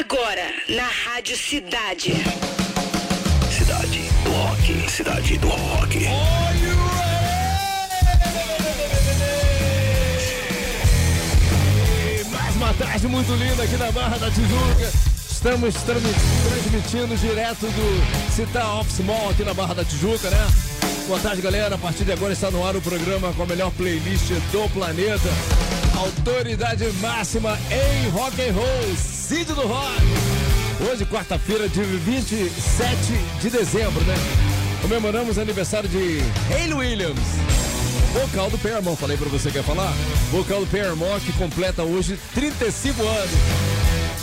Agora, na Rádio Cidade. Cidade do Rock. Cidade do Rock. Mais uma tarde muito linda aqui na Barra da Tijuca. Estamos transmi- transmitindo direto do Citar Office Mall aqui na Barra da Tijuca, né? Boa tarde, galera. A partir de agora está no ar o programa com a melhor playlist do planeta. Autoridade máxima em rock and roll, Cid do Rock. Hoje, quarta-feira, de 27 de dezembro, né? Comemoramos aniversário de Hayley Williams. Vocal do Paramore, falei pra você, quer falar? Vocal do Paramore que completa hoje 35 anos.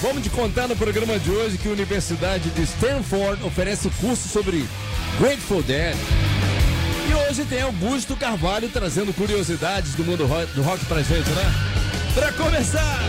Vamos te contar no programa de hoje que a Universidade de Stanford oferece curso sobre Grateful Dead. E hoje tem Augusto Carvalho trazendo curiosidades do mundo rock, do rock pra gente, né? Pra começar!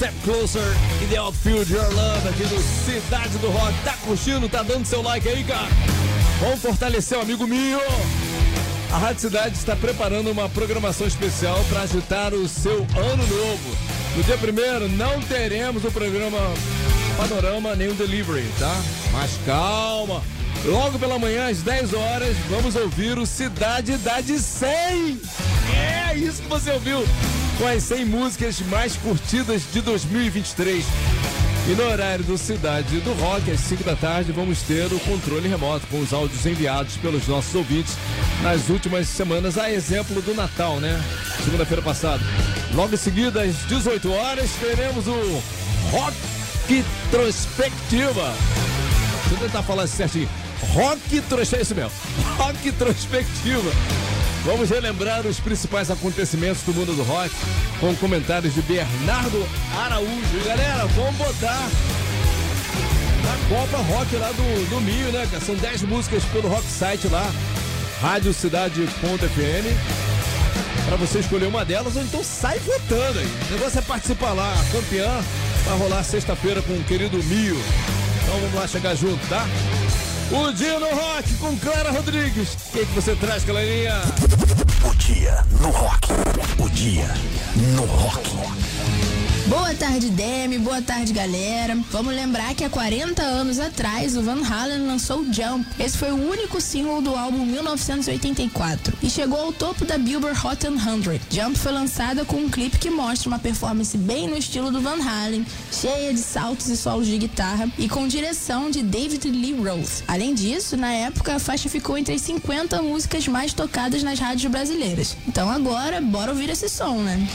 Step Closer in the Outfield Your Love aqui do Cidade do Rock. Tá curtindo? Tá dando seu like aí, cara? Vamos fortalecer o amigo Mio. A Rádio Cidade está preparando uma programação especial para agitar o seu ano novo. No dia primeiro não teremos o programa Panorama nem o Delivery, tá? Mas calma. Logo pela manhã, às 10 horas, vamos ouvir o Cidade da de 100. É isso que você ouviu com as 100 músicas mais curtidas de 2023. E no horário do Cidade do Rock, às 5 da tarde, vamos ter o controle remoto com os áudios enviados pelos nossos ouvintes nas últimas semanas, a exemplo do Natal, né? Segunda-feira passada. Logo em seguida, às 18 horas, teremos o Rock Retrospectiva. Deixa eu tentar falar certinho. Rock Trospectiva. É isso mesmo. Rock Trospectiva. Vamos relembrar os principais acontecimentos do mundo do rock com comentários de Bernardo Araújo. E galera, vamos botar na Copa Rock lá do, do Mio, né? São 10 músicas pelo Rock Site lá, radiocidade.fm. Pra você escolher uma delas, ou então sai votando aí. O negócio é participar lá. Campeã vai rolar sexta-feira com o querido Mio. Então vamos lá chegar junto, tá? O Dia no Rock com Clara Rodrigues. O que, que você traz, Clarinha? O dia no rock. O dia no rock. Boa tarde, Demi. Boa tarde, galera. Vamos lembrar que há 40 anos atrás, o Van Halen lançou Jump. Esse foi o único single do álbum 1984 e chegou ao topo da Billboard Hot 100. Jump foi lançada com um clipe que mostra uma performance bem no estilo do Van Halen, cheia de saltos e solos de guitarra e com direção de David Lee Roth. Além disso, na época, a faixa ficou entre as 50 músicas mais tocadas nas rádios brasileiras. Então agora, bora ouvir esse som, né?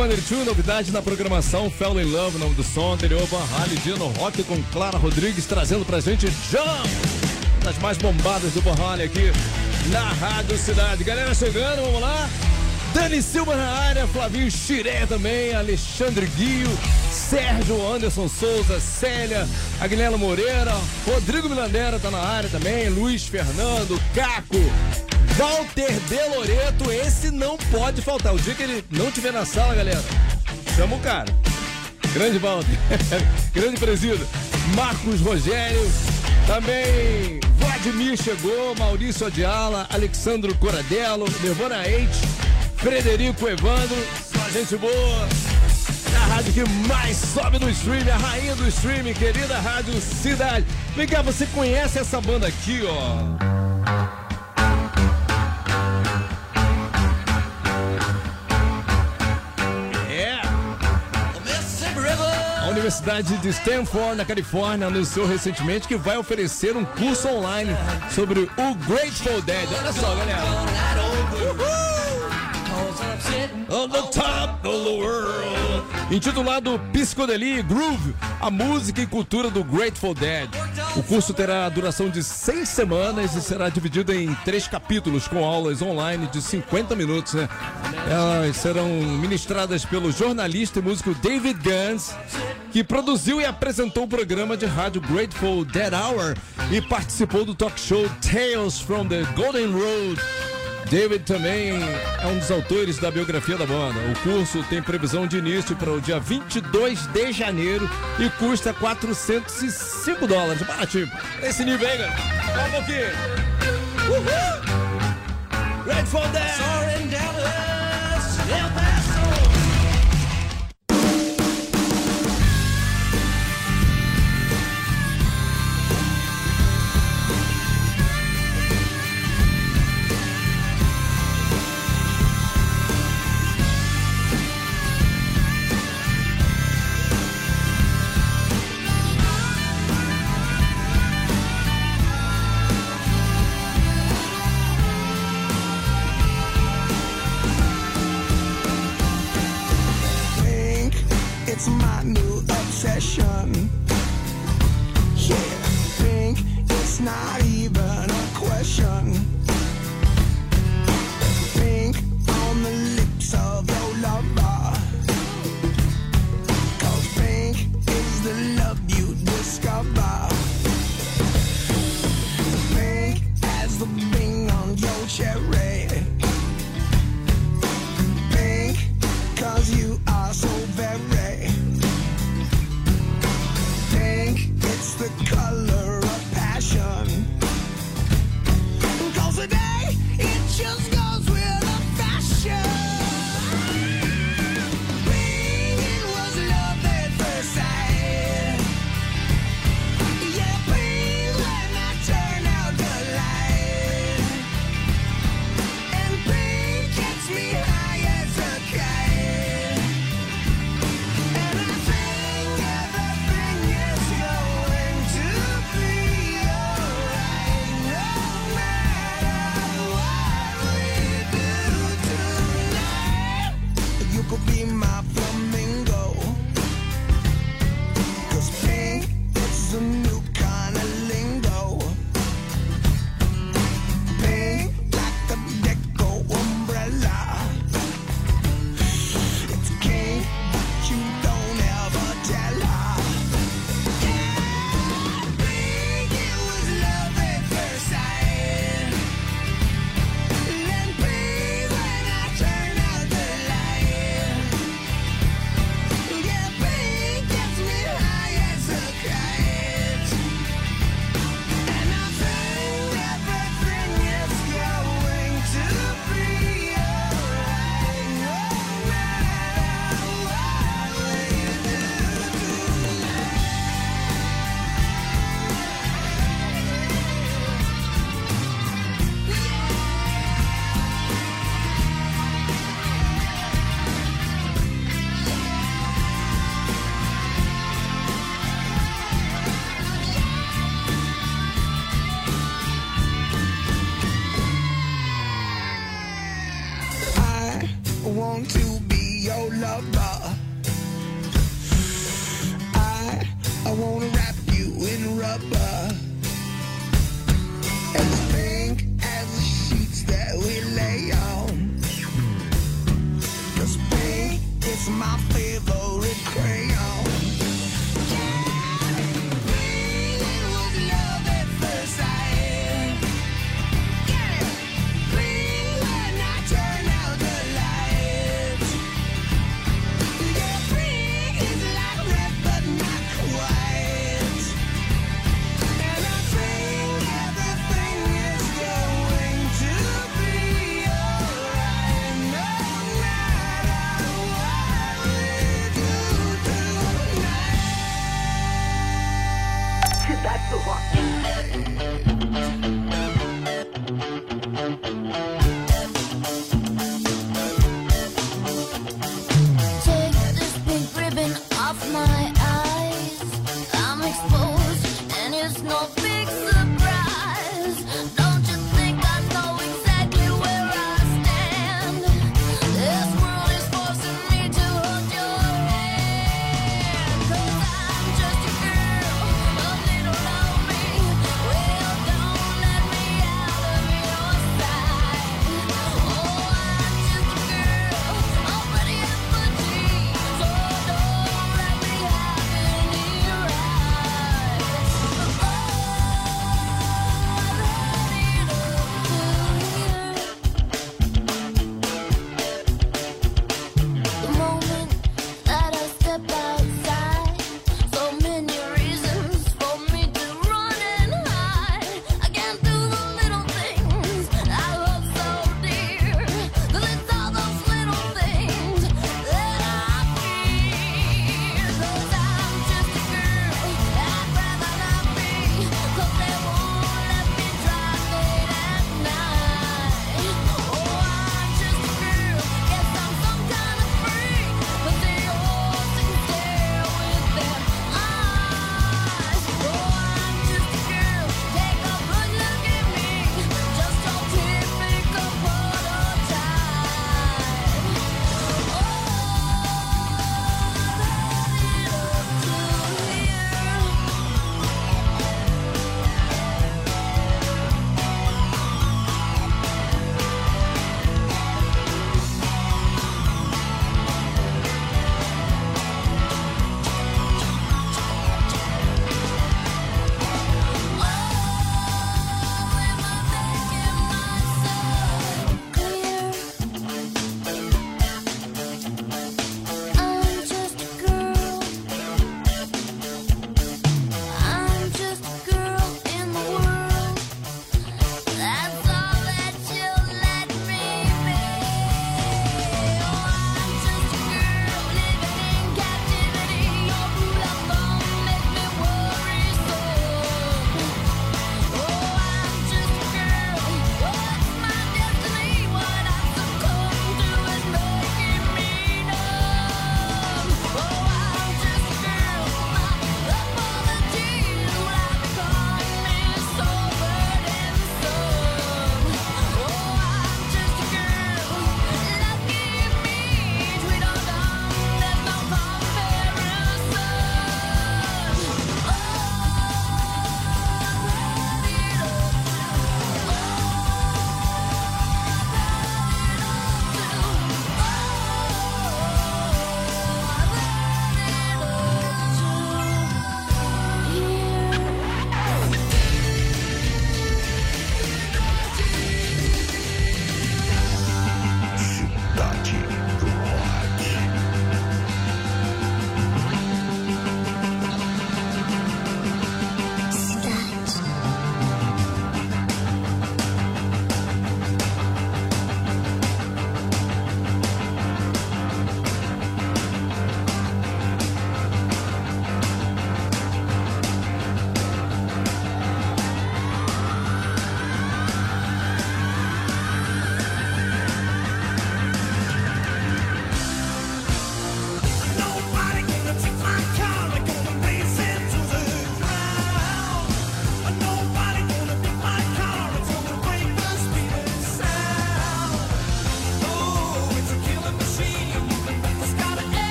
Blink-182, novidade na programação Fell in Love, nome do som anterior, Van Halen, dia no Rock com Clara Rodrigues trazendo pra gente Jump, das mais bombadas do Van Halen aqui na Rádio Cidade. Galera chegando, vamos lá. Dani Silva na área, Flavinho Xiré também, Alexandre Guio, Sérgio Anderson Souza, Célia, Agnella Moreira, Rodrigo Milandera tá na área também, Luiz Fernando, Caco, Walter De Loreto, esse não pode faltar. O dia que ele não estiver na sala, galera, chama o cara. Grande Walter, grande presídio. Marcos Rogério, também Vladimir chegou, Maurício Adiala, Alexandro Coradello, Nirvana 8, Frederico Evandro, gente boa. A rádio que mais sobe no stream, a rainha do streaming, querida Rádio Cidade. Vem cá, você conhece essa banda aqui, ó? Universidade de Stanford, na Califórnia, anunciou recentemente que vai oferecer um curso online sobre o Grateful Dead. Olha só, galera. On the top of the world. Intitulado Psicodelia e Groove, a música e cultura do Grateful Dead. O curso terá duração de seis semanas e será dividido em três capítulos com aulas online de 50 minutos. Né? Elas serão ministradas pelo jornalista e músico David Gans, que produziu e apresentou o programa de rádio Grateful Dead Hour e participou do talk show Tales from the Golden Road. David também é um dos autores da biografia da banda. O curso tem previsão de início para o dia 22 de janeiro e custa 405 dólares. Baratinho. Esse nível galera. Vamos aqui. Uhul! Grateful Dead! Soaring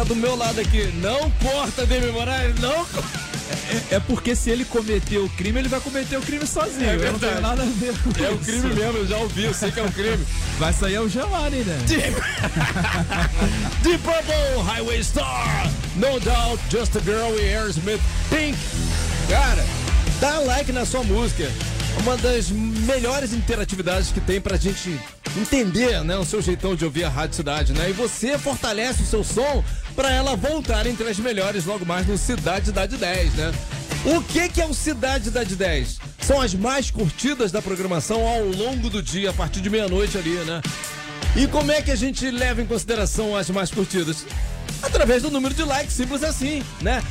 tá do meu lado aqui. Não corta, Demi Moraes. Não corta. É, é porque se ele cometer o crime, ele vai cometer o crime sozinho. É não tenho nada a ver com É o isso. crime mesmo, eu já ouvi, eu sei que é um crime. Vai sair o Gelane, né? Deep Purple Highway Star, No Doubt, Just a Girl e Aerosmith Pink. Cara, dá like na sua música. Uma das melhores interatividades que tem pra gente entender, né, o seu jeitão de ouvir a Rádio Cidade, né? E você fortalece o seu som pra ela voltar entre as melhores logo mais no Cidade Cidade 10, né? O que que é o Cidade Cidade 10? São as mais curtidas da programação ao longo do dia, a partir de meia-noite ali, né? E como é que a gente leva em consideração as mais curtidas? Através do número de likes, simples assim, né?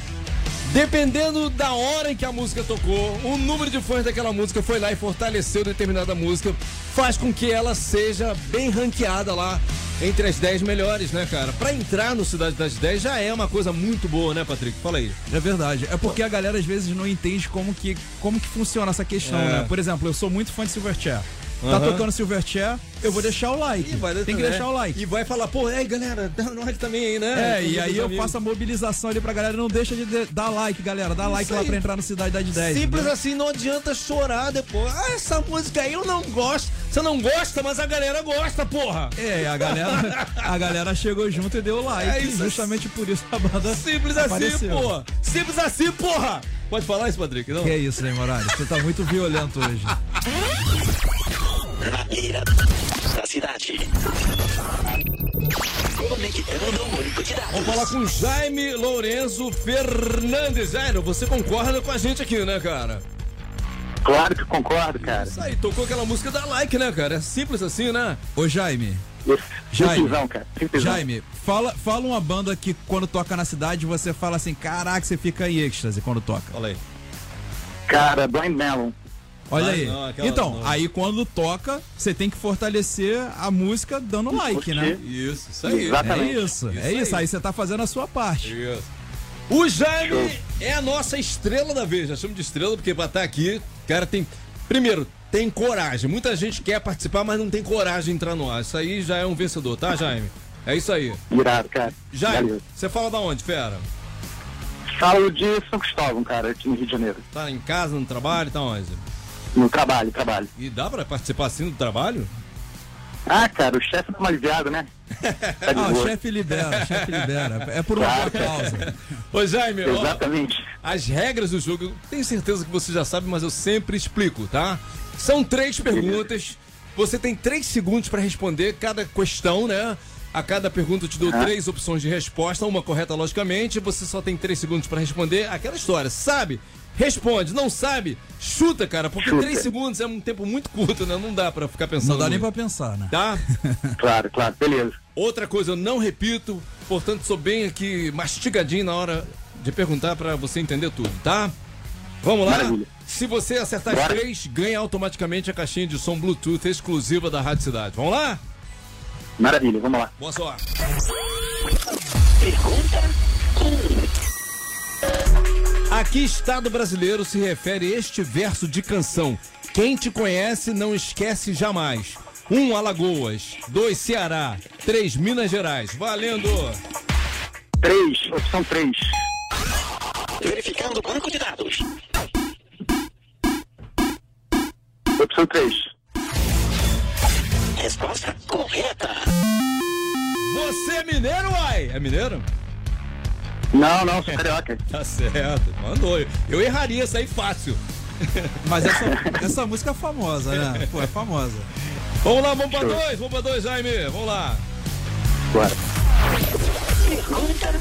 Dependendo da hora em que a música tocou, o número de fãs daquela música foi lá e fortaleceu determinada música, faz com que ela seja bem ranqueada lá entre as 10 melhores, né, cara? Pra entrar no Cidade das 10 já é uma coisa muito boa, né, Patrick? Fala aí. É verdade. É porque a galera às vezes não entende como que, como que funciona essa questão, É. né? Por exemplo, eu sou muito fã de Silverchair. Tá Aham. tocando Silverchair, eu vou deixar o like. Tem que deixar o like. E vai falar, pô, ei, galera, dá um like também aí, né? É, e aí eu amigos. faço a mobilização ali pra galera. Não deixa de de- dar like, galera. Dá like lá aí. pra entrar no Cidade das 10. Simples entendeu? assim, não adianta chorar depois. Ah, essa música aí eu não gosto. Você não gosta, mas a galera gosta, porra. É, a galera, a galera chegou junto e deu like. É isso. justamente por isso a banda. Simples assim, apareceu. porra. Simples assim, porra. Pode falar isso, Patrick? Não? Que é isso, né, Morales? Você tá muito violento hoje. Na mira da cidade. Conectando o único de dados. Vamos falar com Jaime Lourenço Fernandes. Jairo, você concorda com a gente aqui, né, cara? Claro que concordo, cara. Isso aí, tocou aquela música da like, né, cara? É simples assim, né? Ô, Jaime. Jaime. Cara. Jaime, fala, fala uma banda que quando toca na cidade você fala assim, caraca, você fica em êxtase quando toca. Fala aí. Cara, Blind Melon. Olha Ah, aí. não, então, não. aí quando toca, você tem que fortalecer a música dando like, né? Isso, isso aí. É Exatamente. isso, Isso é isso. aí. Aí você tá fazendo a sua parte. Isso. O Jaime é a nossa estrela da vez. Já chamo de estrela porque pra estar aqui, cara, tem. Primeiro, tem coragem. Muita gente quer participar, mas não tem coragem de entrar no ar. Isso aí já é um vencedor, tá, Jaime? É isso aí. Irado, cara. Jaime, Valeu. você fala da onde, fera? Falo de São Cristóvão, cara, aqui no Rio de Janeiro. Tá em casa, no trabalho, tá onde? No trabalho, trabalho. E dá pra participar assim do trabalho? Ah, cara, o chefe dá uma aliviada, né? Tá Ah, o chefe libera, o chefe libera. É por uma boa causa. Ô, Jaime, ó, Exatamente. as regras do jogo, eu tenho certeza que você já sabe, mas eu sempre explico, tá? São três perguntas. Você tem três segundos pra responder cada questão, né? A cada pergunta eu te dou três opções de resposta, uma correta, logicamente. Você só tem três segundos pra responder aquela história. Sabe? Responde. Não sabe? Chuta, cara, porque Chuta. três segundos é um tempo muito curto, né? Não dá pra ficar pensando. Não dá nem muito. pra pensar, né? Tá? Claro, claro. Beleza. Outra coisa, eu não repito, portanto, sou bem aqui mastigadinho na hora de perguntar pra você entender tudo, tá? Vamos lá? Maravilha. Se você acertar as Bora. três, ganha automaticamente a caixinha de som Bluetooth exclusiva da Rádio Cidade. Vamos lá? Maravilha, vamos lá. Boa sorte. Pergunta A que estado brasileiro se refere este verso de canção? Quem te conhece não esquece jamais. Um, Alagoas. Dois, Ceará. Três, Minas Gerais. Valendo! Três, opção três. verificando o banco de dados. Opção três. Resposta correta. Você é mineiro, uai? É mineiro? Não, não, sou carioca. Tá certo, mandou. Eu erraria isso aí fácil. Mas essa, essa música é famosa, né? Pô, é famosa. Vamos lá, vamos pra dois, vamos pra dois, Jaime. Vamos lá. Bora. Pergunta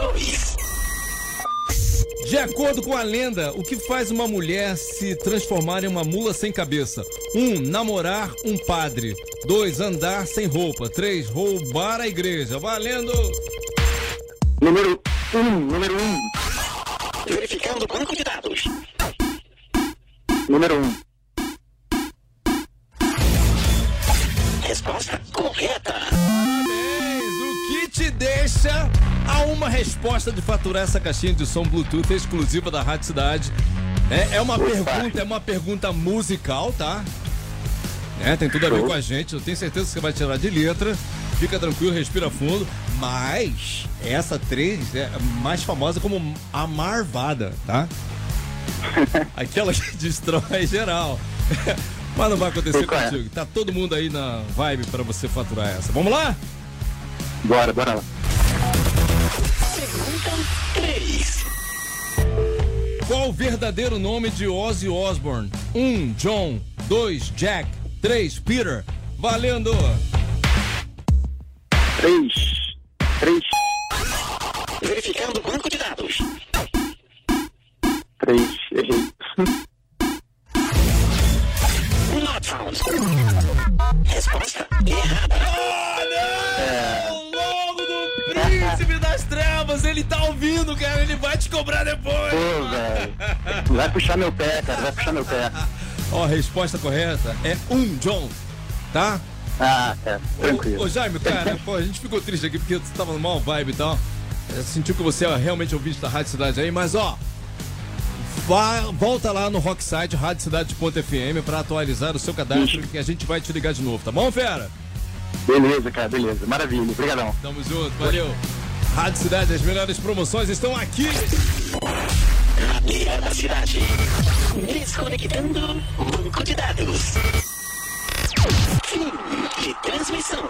2. De acordo com a lenda, o que faz uma mulher se transformar em uma mula sem cabeça? Um, namorar um padre. Dois, andar sem roupa. Três, roubar a igreja. Valendo! Número um, número um. Verificando o banco de dados. Número um. Resposta correta. Parabéns! O que te deixa uma resposta de faturar essa caixinha de som Bluetooth exclusiva da Rádio Cidade? É, é uma pergunta, é uma pergunta musical, tá? É, tem tudo a ver com a gente, eu tenho certeza que você vai tirar de letra. Fica tranquilo, respira fundo. Mas essa 3 é mais famosa como a Marvada, tá? Aquela que destrói geral. Mas não vai acontecer contigo. Tá todo mundo aí na vibe pra você faturar essa. Vamos lá? Bora, bora lá. Pergunta 3. Qual o verdadeiro nome de Ozzy Osbourne? 1. Um, John. 2. Jack. 3. Peter. Valendo! Três. Três. Verificando o banco de dados. Três. Errei. Not found. Resposta errada. Ah, não! Das Ele tá ouvindo, cara! Ele vai te cobrar depois! Pô, velho. Vai puxar meu pé, cara. Vai puxar meu pé. Ó, a resposta correta é 1. Um, John. Tá? Ah, cara. Tranquilo. Ô, ô, Jaime, cara, pô, a gente ficou triste aqui porque você tava no mau vibe e tal. É, Sentiu que você é realmente ouvinte da Rádio Cidade aí, mas ó. Vá, volta lá no Rocksite, radiocidade.fm pra atualizar o seu cadastro que a gente vai te ligar de novo, tá bom, fera? Beleza, cara. Beleza. Maravilha. Obrigadão. Tamo junto, valeu. Rádio Cidade, as melhores promoções estão aqui. Rabeira da cidade. Desconectando banco de dados. Fim de transmissão.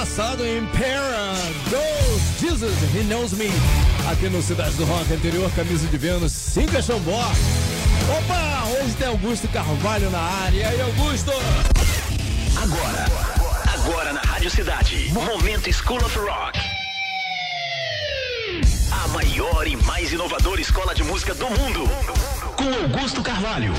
Passado em Para Goes Jesus, He Knows Me. Aqui no Cidade do Rock anterior, camisa de Vênus, Cinca Xambó. Opa, hoje tem Augusto Carvalho na área. E aí, Augusto? Agora, agora na Rádio Cidade, Momento School of Rock. A maior e mais inovadora escola de música do mundo. Com Augusto Carvalho.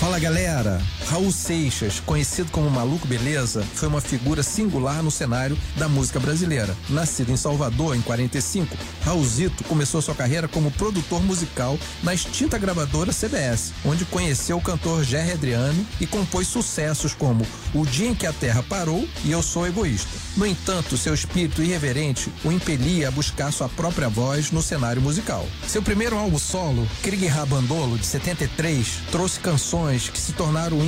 Fala galera, Raul Seixas, conhecido como Maluco Beleza, foi uma figura singular no cenário da música brasileira. Nascido em Salvador em 45, Raulzito começou sua carreira como produtor musical na extinta gravadora CBS, onde conheceu o cantor Jerry Adriano e compôs sucessos como O Dia em que a Terra Parou e Eu Sou Egoísta. No entanto, seu espírito irreverente o impelia a buscar sua própria voz no cenário musical. Seu primeiro álbum solo, Krieg Rabandolo, de 73, trouxe canções que se tornaram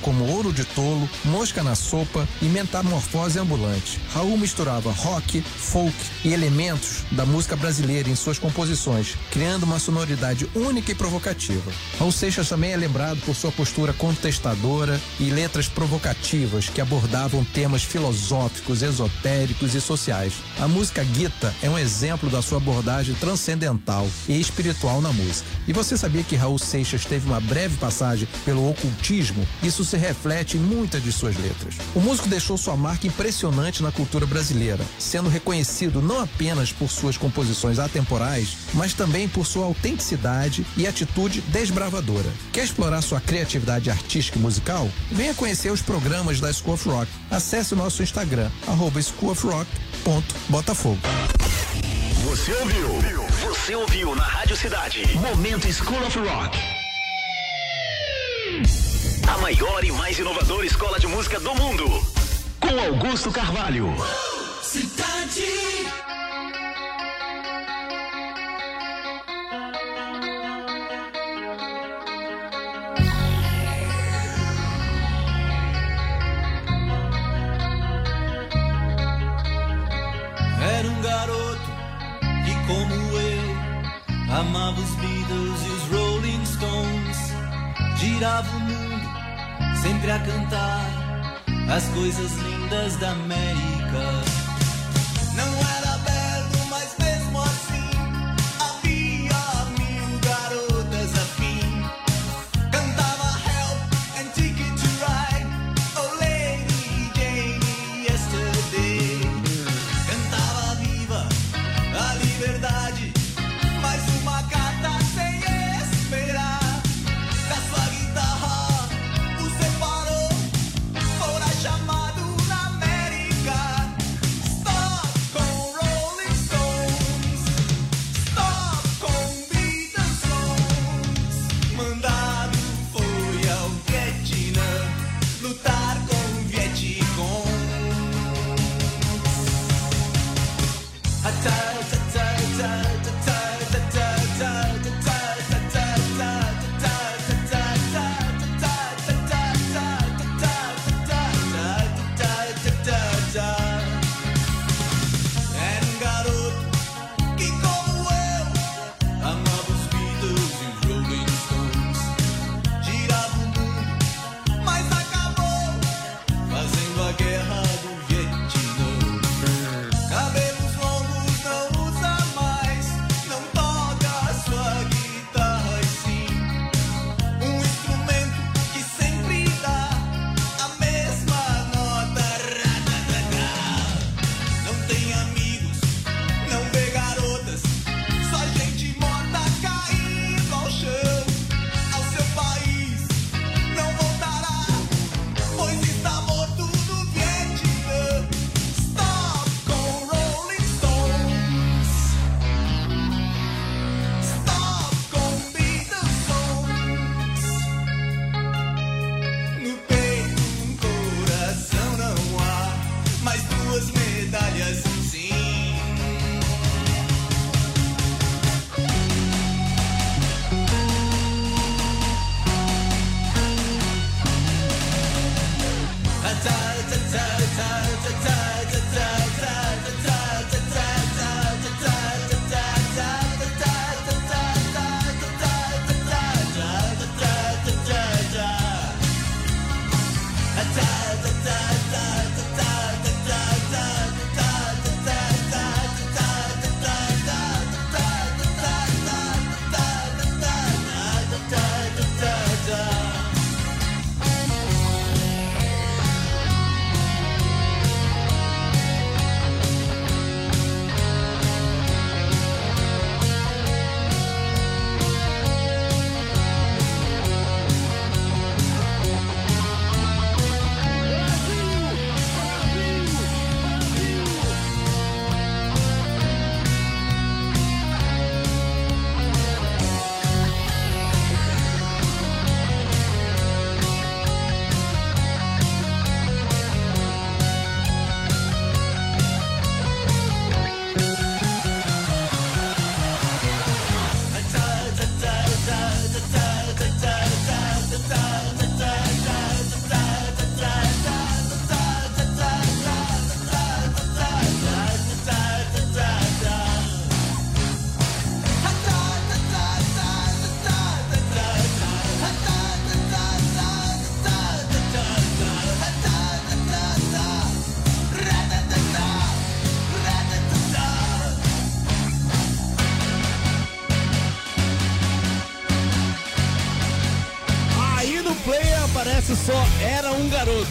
como Ouro de Tolo, Mosca na Sopa e Metamorfose Ambulante. Raul misturava rock, folk e elementos da música brasileira em suas composições, criando uma sonoridade única e provocativa. Raul Seixas também é lembrado por sua postura contestadora e letras provocativas que abordavam temas filosóficos, esotéricos e sociais. A música Guita é um exemplo da sua abordagem transcendental e espiritual na música. E você sabia que Raul Seixas teve uma breve passagem pelo ocultismo? Isso se reflete em muitas de suas letras. O músico deixou sua marca impressionante na cultura brasileira, sendo reconhecido não apenas por suas composições atemporais, mas também por sua autenticidade e atitude desbravadora. Quer explorar sua criatividade artística e musical? Venha conhecer os programas da School of Rock. Acesse o nosso Instagram, arroba schoolofrock.botafogo. Você ouviu? Você ouviu na Rádio Cidade. Momento School of Rock. A maior e mais inovadora escola de música do mundo. Com Augusto Carvalho. Cidade. Era um garoto que, como eu, amava os Beatles e os Rolling Stones. Girava o mundo, sempre a cantar as coisas lindas da América.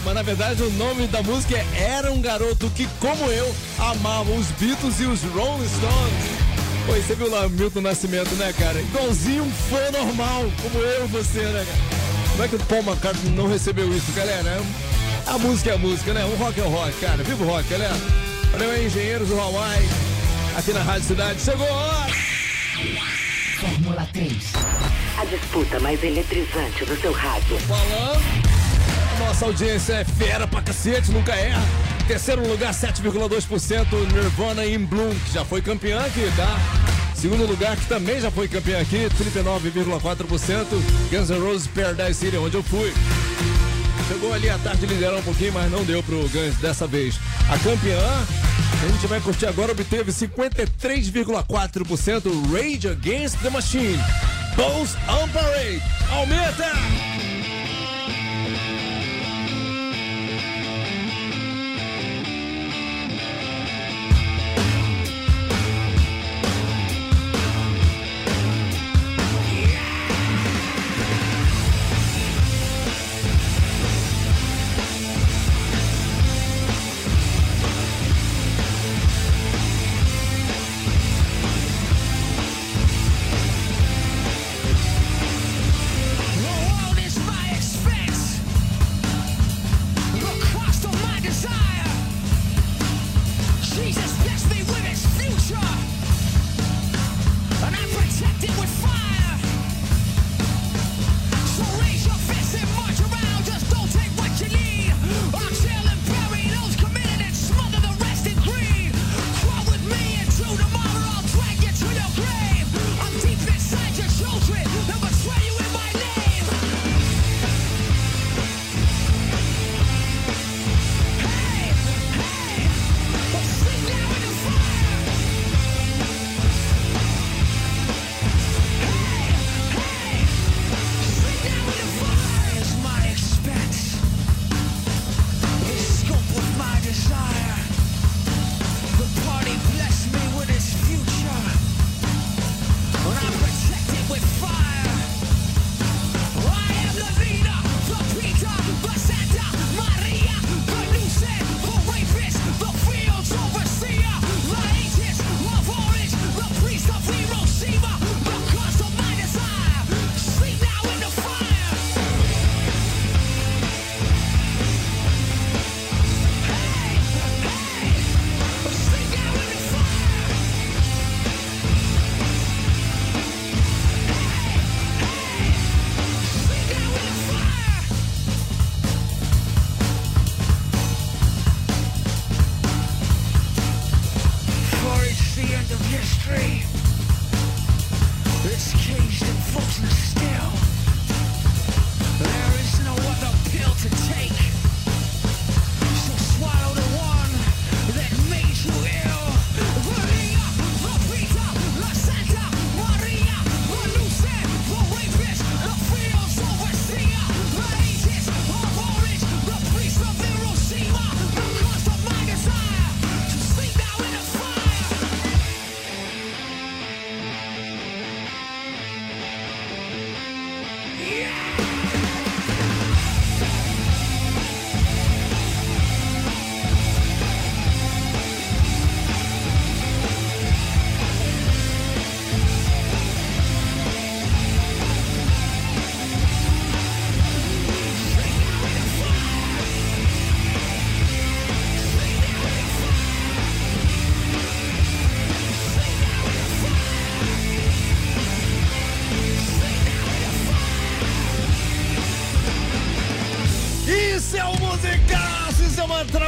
Mas na verdade o nome da música é Era um Garoto que, como eu, amava os Beatles e os Rolling Stones. Pô, e você viu lá o Milton Nascimento, né, cara? Igualzinho um fã normal, como eu e você, né, cara? Como é que o Paul McCartney não recebeu isso, galera? A música é a música, né? O rock é o rock, cara. Viva o rock, galera. Valeu aí, engenheiros do Hawaii. Aqui na Rádio Cidade. Chegou a hora! Fórmula 3. A disputa mais eletrizante do seu rádio. Falando. Nossa audiência é fera pra cacete, nunca erra. Terceiro lugar, 7,2% Nirvana in Bloom, que já foi campeã aqui, tá? Segundo lugar, que também já foi campeã aqui, 39,4% Guns N' Roses Paradise City, onde eu fui. Chegou ali a tarde de liderar um pouquinho, mas não deu pro Guns dessa vez. A campeã, a gente vai curtir agora, obteve 53,4% Rage Against the Machine. Bulls on Parade. Aumenta!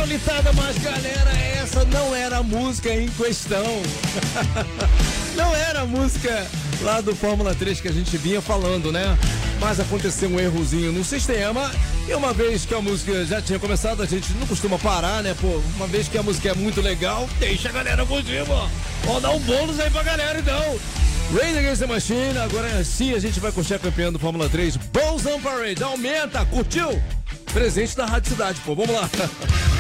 Traulitada, mas galera, essa não era a música em questão. não era a música lá do Fórmula 3 que a gente vinha falando, né? Mas aconteceu um errozinho no sistema e uma vez que a música já tinha começado, a gente não costuma parar, né? Pô, uma vez que a música é muito legal, deixa a galera curtir, ó. Ó, dá um bônus aí pra galera, então. Rain Against the Machine, agora sim a gente vai curtir a campeã do Fórmula 3, Bulls on Parade. Aumenta, curtiu? Presente da Rádio Cidade, pô, vamos lá.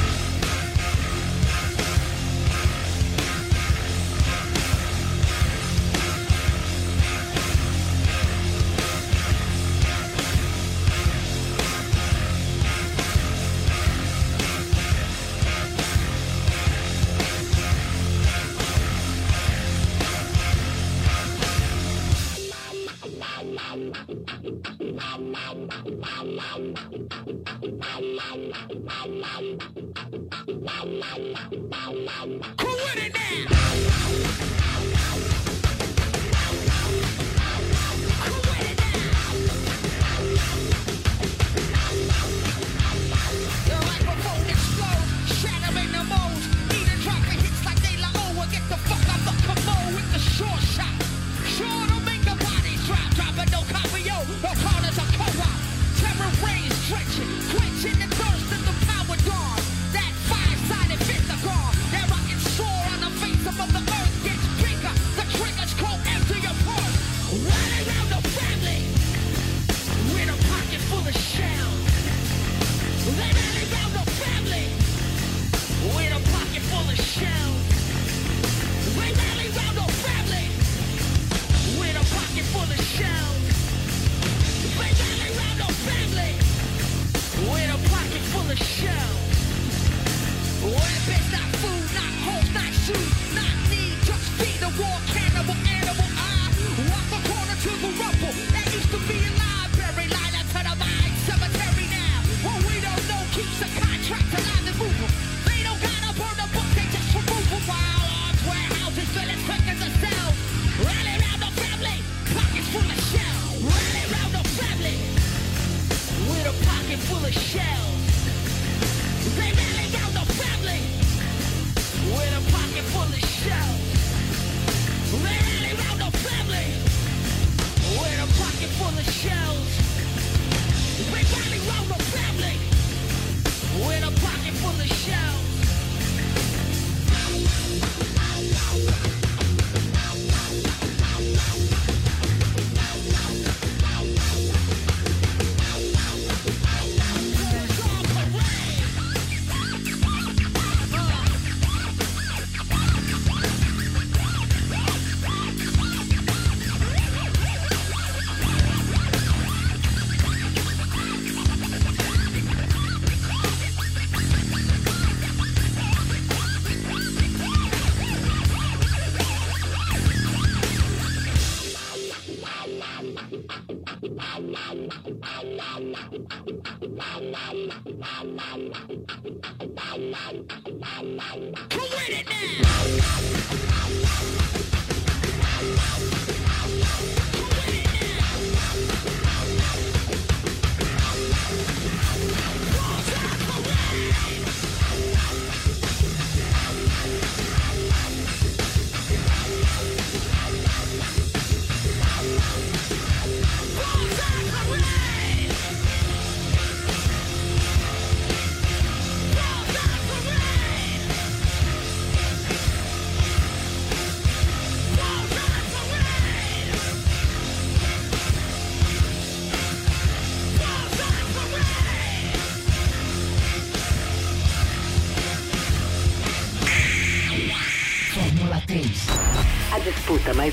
Fórmula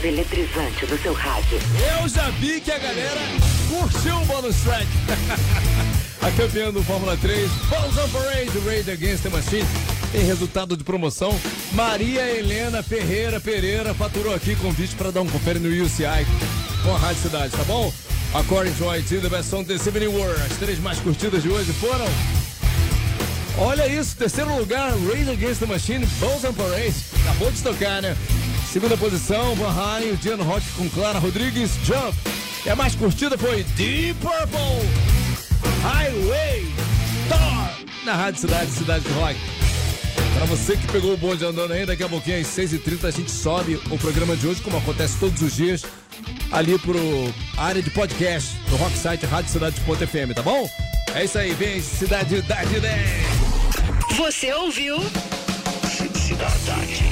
mais eletrizante do seu rádio. Eu já vi que a galera curtiu o bônus track. a campeã do Fórmula 3, Balls on Parade, Rage Against the Machine. Em resultado de promoção, Maria Helena Ferreira Pereira faturou aqui convite para dar um confere no UCI com a Rádio Cidade, tá bom? According to IT, the best song this evening were. As três mais curtidas de hoje foram. Olha isso, terceiro lugar, Rage Against the Machine, Balls on Parade. Acabou de tocar, né? Segunda posição, Van Halen, o Diano Rock com Clara Rodrigues, Jump. E a mais curtida foi Deep Purple, Highway, Thor, na Rádio Cidade, Cidade de Rock. Pra você que pegou o bonde andando aí, daqui a pouquinho às 6h30 a gente sobe o programa de hoje, como acontece todos os dias, ali pro área de podcast do Rock Site Rádio Cidade.fm, tá bom? É isso aí, vem Cidade da 10. Você ouviu? Cidade.